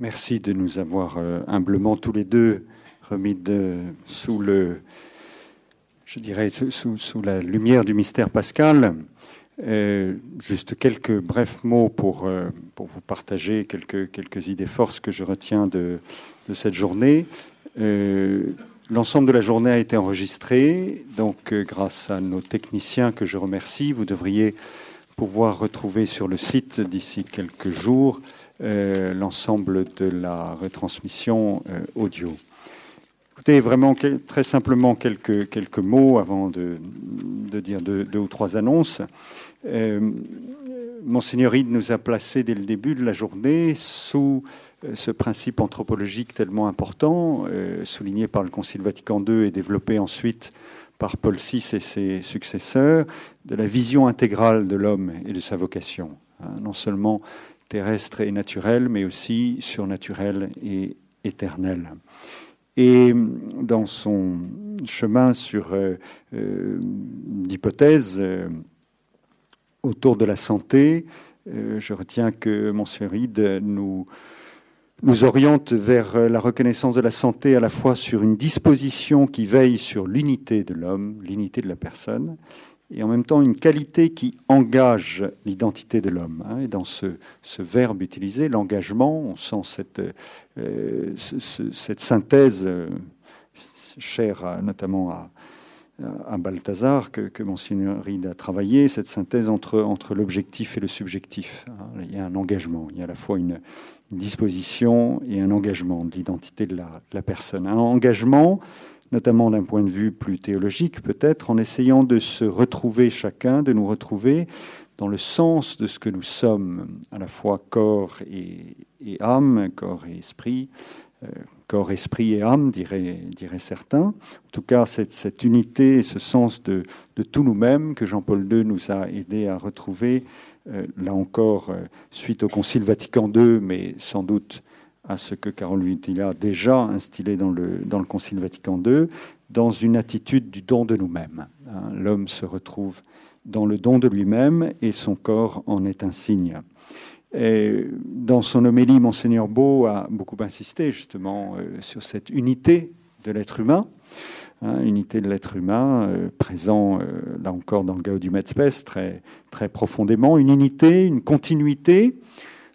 Merci de nous avoir euh, humblement tous les deux remis sous le, je dirais, sous, la lumière du mystère pascal. Euh, juste quelques brefs mots pour, euh, pour vous partager quelques, quelques idées forces que je retiens de, de cette journée. L'ensemble de la journée a été enregistré, donc grâce à nos techniciens que je remercie, vous devriez pouvoir retrouver sur le site d'ici quelques jours euh, l'ensemble de la retransmission euh, audio. Écoutez, vraiment très simplement quelques, quelques mots avant de, de dire deux, ou trois annonces. Euh, Monseigneur Ide nous a placés dès le début de la journée sous euh, ce principe anthropologique tellement important, euh, souligné par le Concile Vatican II et développé ensuite par Paul VI et ses successeurs, de la vision intégrale de l'homme et de sa vocation. Hein, non seulement terrestre et naturel, mais aussi surnaturel et éternel. Et dans son chemin sur d'hypothèses euh, autour de la santé, euh, je retiens que Monsieur Ride nous, nous oriente vers la reconnaissance de la santé à la fois sur une disposition qui veille sur l'unité de l'homme, l'unité de la personne, et en même temps une qualité qui engage l'identité de l'homme. Hein. Et dans ce, ce, verbe utilisé, l'engagement, on sent cette, euh, ce, cette synthèse euh, chère notamment à, à Balthazar, que, que Ride a travaillé, cette synthèse entre, entre l'objectif et le subjectif. Hein. Il y a un engagement, il y a à la fois une, disposition et un engagement de l'identité de la, de la personne. Un engagement notamment d'un point de vue plus théologique peut-être, en essayant de se retrouver chacun, de nous retrouver dans le sens de ce que nous sommes, à la fois corps et, et âme, corps et esprit, corps, esprit et âme, diraient, certains. En tout cas, cette, unité et ce sens de, tout nous-mêmes que Jean-Paul II nous a aidé à retrouver, euh, là encore, euh, suite au Concile Vatican II, mais sans doute à ce que Carole Wojtyla a déjà instillé dans le, dans le Concile Vatican II, dans une attitude du don de nous-mêmes. Hein, L'homme se retrouve dans le don de lui-même et son corps en est un signe. Et dans son homélie, Monseigneur Beau a beaucoup insisté justement euh, sur cette unité de l'être humain, hein, unité de l'être humain euh, présent euh, là encore dans Gaudium et Spes très, très profondément, une unité, une continuité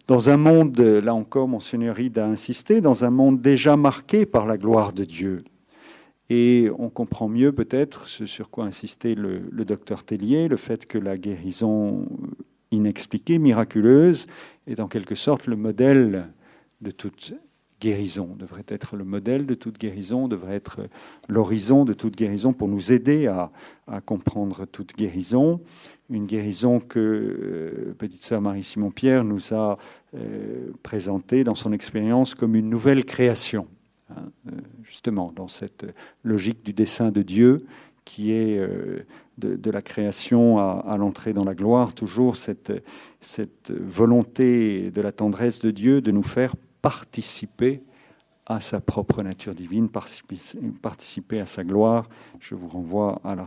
dans un monde, là encore, Monseigneur Ride a insisté, dans un monde déjà marqué par la gloire de Dieu. Et on comprend mieux peut-être ce sur quoi insistait le, le docteur Tellier, le fait que la guérison inexpliquée, miraculeuse, est en quelque sorte le modèle de toute guérison, devrait être le modèle de toute guérison, devrait être l'horizon de toute guérison pour nous aider à, comprendre toute guérison. Une guérison que euh, petite sœur Marie-Simon-Pierre nous a euh, présentée dans son expérience comme une nouvelle création, hein, euh, justement dans cette logique du dessein de Dieu qui est euh, de, la création à, l'entrée dans la gloire, toujours cette, volonté de la tendresse de Dieu de nous faire participer à sa propre nature divine, participer, à sa gloire. Je vous renvoie à la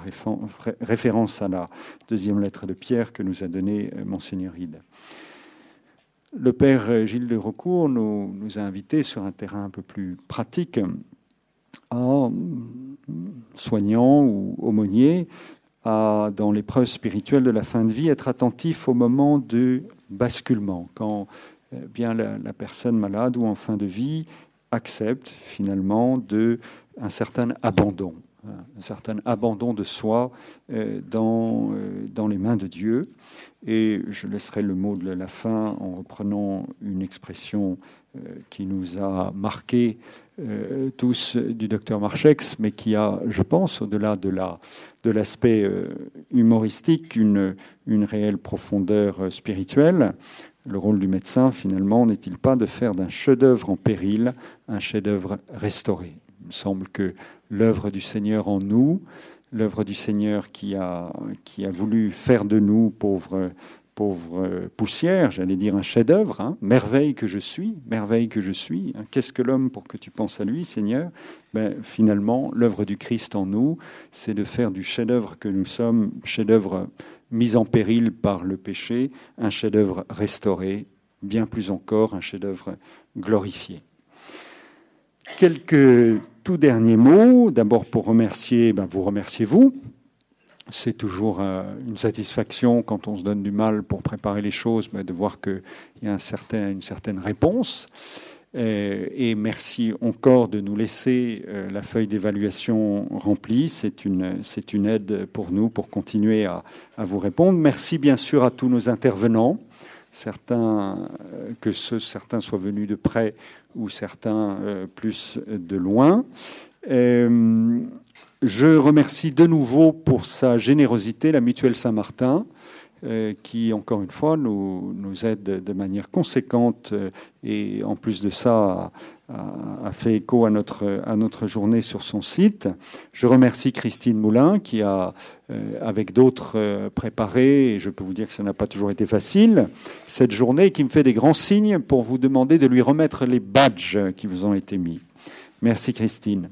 référence à la deuxième lettre de Pierre que nous a donnée euh, Monseigneur Hide. Le Père euh, Gilles de Recourt nous, nous a invités sur un terrain un peu plus pratique à soignants ou aumôniers à, dans l'épreuve spirituelle de la fin de vie, être attentif au moment de basculement, quand euh, bien la, la, personne malade ou en fin de vie accepte finalement de un certain abandon, un certain abandon de soi euh, dans, euh, dans les mains de Dieu. Et je laisserai le mot de la fin en reprenant une expression euh, qui nous a marqué euh, tous du docteur Marchex, mais qui a, je pense, au-delà de la de l'aspect humoristique, une, une réelle profondeur spirituelle. Le rôle du médecin, finalement, n'est-il pas de faire d'un chef-d'œuvre en péril un chef-d'œuvre restauré? Il me semble que l'œuvre du Seigneur en nous, l'œuvre du Seigneur qui a, voulu faire de nous pauvres, pauvres poussières, j'allais dire un chef-d'œuvre, hein, merveille que je suis, merveille que je suis. Hein, Qu'est-ce que l'homme pour que tu penses à lui, Seigneur? Ben, Finalement, l'œuvre du Christ en nous, c'est de faire du chef-d'œuvre que nous sommes, chef-d'œuvre mis en péril par le péché, un chef-d'œuvre restauré, bien plus encore un chef-d'œuvre glorifié. Quelques tout derniers mots. D'abord pour remercier, ben vous remerciez vous. C'est toujours euh, une satisfaction quand on se donne du mal pour préparer les choses, mais de voir qu'il y a une certaine réponse. Euh, et merci encore de nous laisser euh, la feuille d'évaluation remplie. C'est une, aide pour nous pour continuer à, vous répondre. Merci bien sûr à tous nos intervenants, certains, que ce, certains soient venus de près ou certains euh, plus de loin. Euh, je remercie de nouveau pour sa générosité la Mutuelle Saint-Martin, qui, encore une fois, nous, aide de manière conséquente et, en plus de ça, a, fait écho à notre, à notre journée sur son site. Je remercie Christine Moulin, qui a, avec d'autres, préparé, et je peux vous dire que ça n'a pas toujours été facile, cette journée, qui me fait des grands signes pour vous demander de lui remettre les badges qui vous ont été mis. Merci Christine.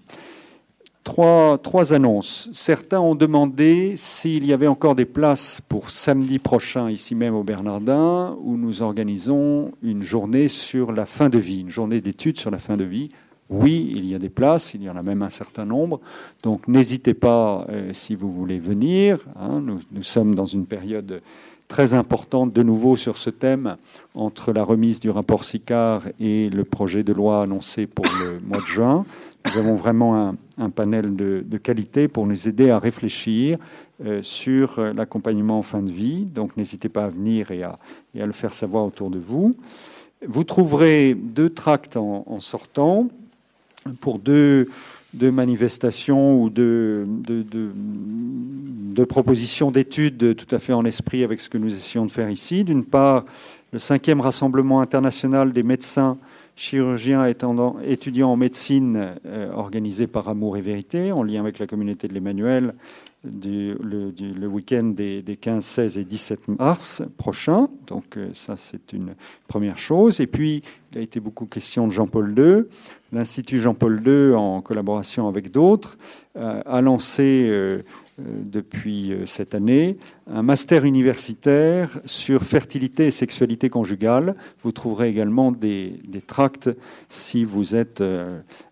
Trois, annonces. Certains ont demandé s'il y avait encore des places pour samedi prochain, ici même au Bernardin, où nous organisons une journée sur la fin de vie, une journée d'études sur la fin de vie. Oui, il y a des places, il y en a même un certain nombre. Donc n'hésitez pas euh, si vous voulez venir. Hein. nous, nous, sommes dans une période très importante de nouveau sur ce thème entre la remise du rapport SICAR et le projet de loi annoncé pour le mois de juin. Nous avons vraiment un, panel de, qualité pour nous aider à réfléchir euh, sur euh, l'accompagnement en fin de vie. Donc n'hésitez pas à venir et à, le faire savoir autour de vous. Vous trouverez deux tracts en, sortant pour deux, deux, manifestations ou deux, de, de propositions d'études tout à fait en esprit avec ce que nous essayons de faire ici. D'une part, le cinquième rassemblement international des médecins chirurgien étudiant en médecine euh, organisé par Amour et Vérité, en lien avec la communauté de l'Emmanuel, le, le week-end des, 15, 16 et 17 mars prochain. Donc euh, ça, c'est une première chose. Et puis, il a été beaucoup question de Jean-Paul II. L'Institut Jean-Paul II, en collaboration avec d'autres, euh, a lancé euh, depuis cette année, un master universitaire sur fertilité et sexualité conjugale. Vous trouverez également des, tracts si vous êtes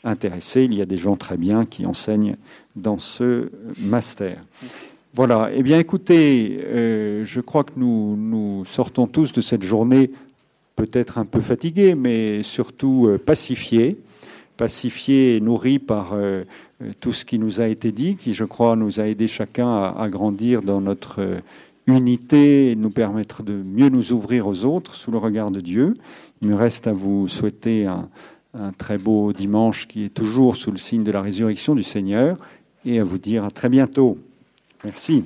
intéressé. Il y a des gens très bien qui enseignent dans ce master. Voilà. Eh bien, écoutez, je crois que nous, sortons tous de cette journée peut-être un peu fatigués, mais surtout pacifiés pacifiés et nourris par euh, tout ce qui nous a été dit, qui, je crois, nous a aidé chacun à, grandir dans notre euh, unité et nous permettre de mieux nous ouvrir aux autres sous le regard de Dieu. Il me reste à vous souhaiter un très beau dimanche qui est toujours sous le signe de la résurrection du Seigneur et à vous dire à très bientôt. Merci.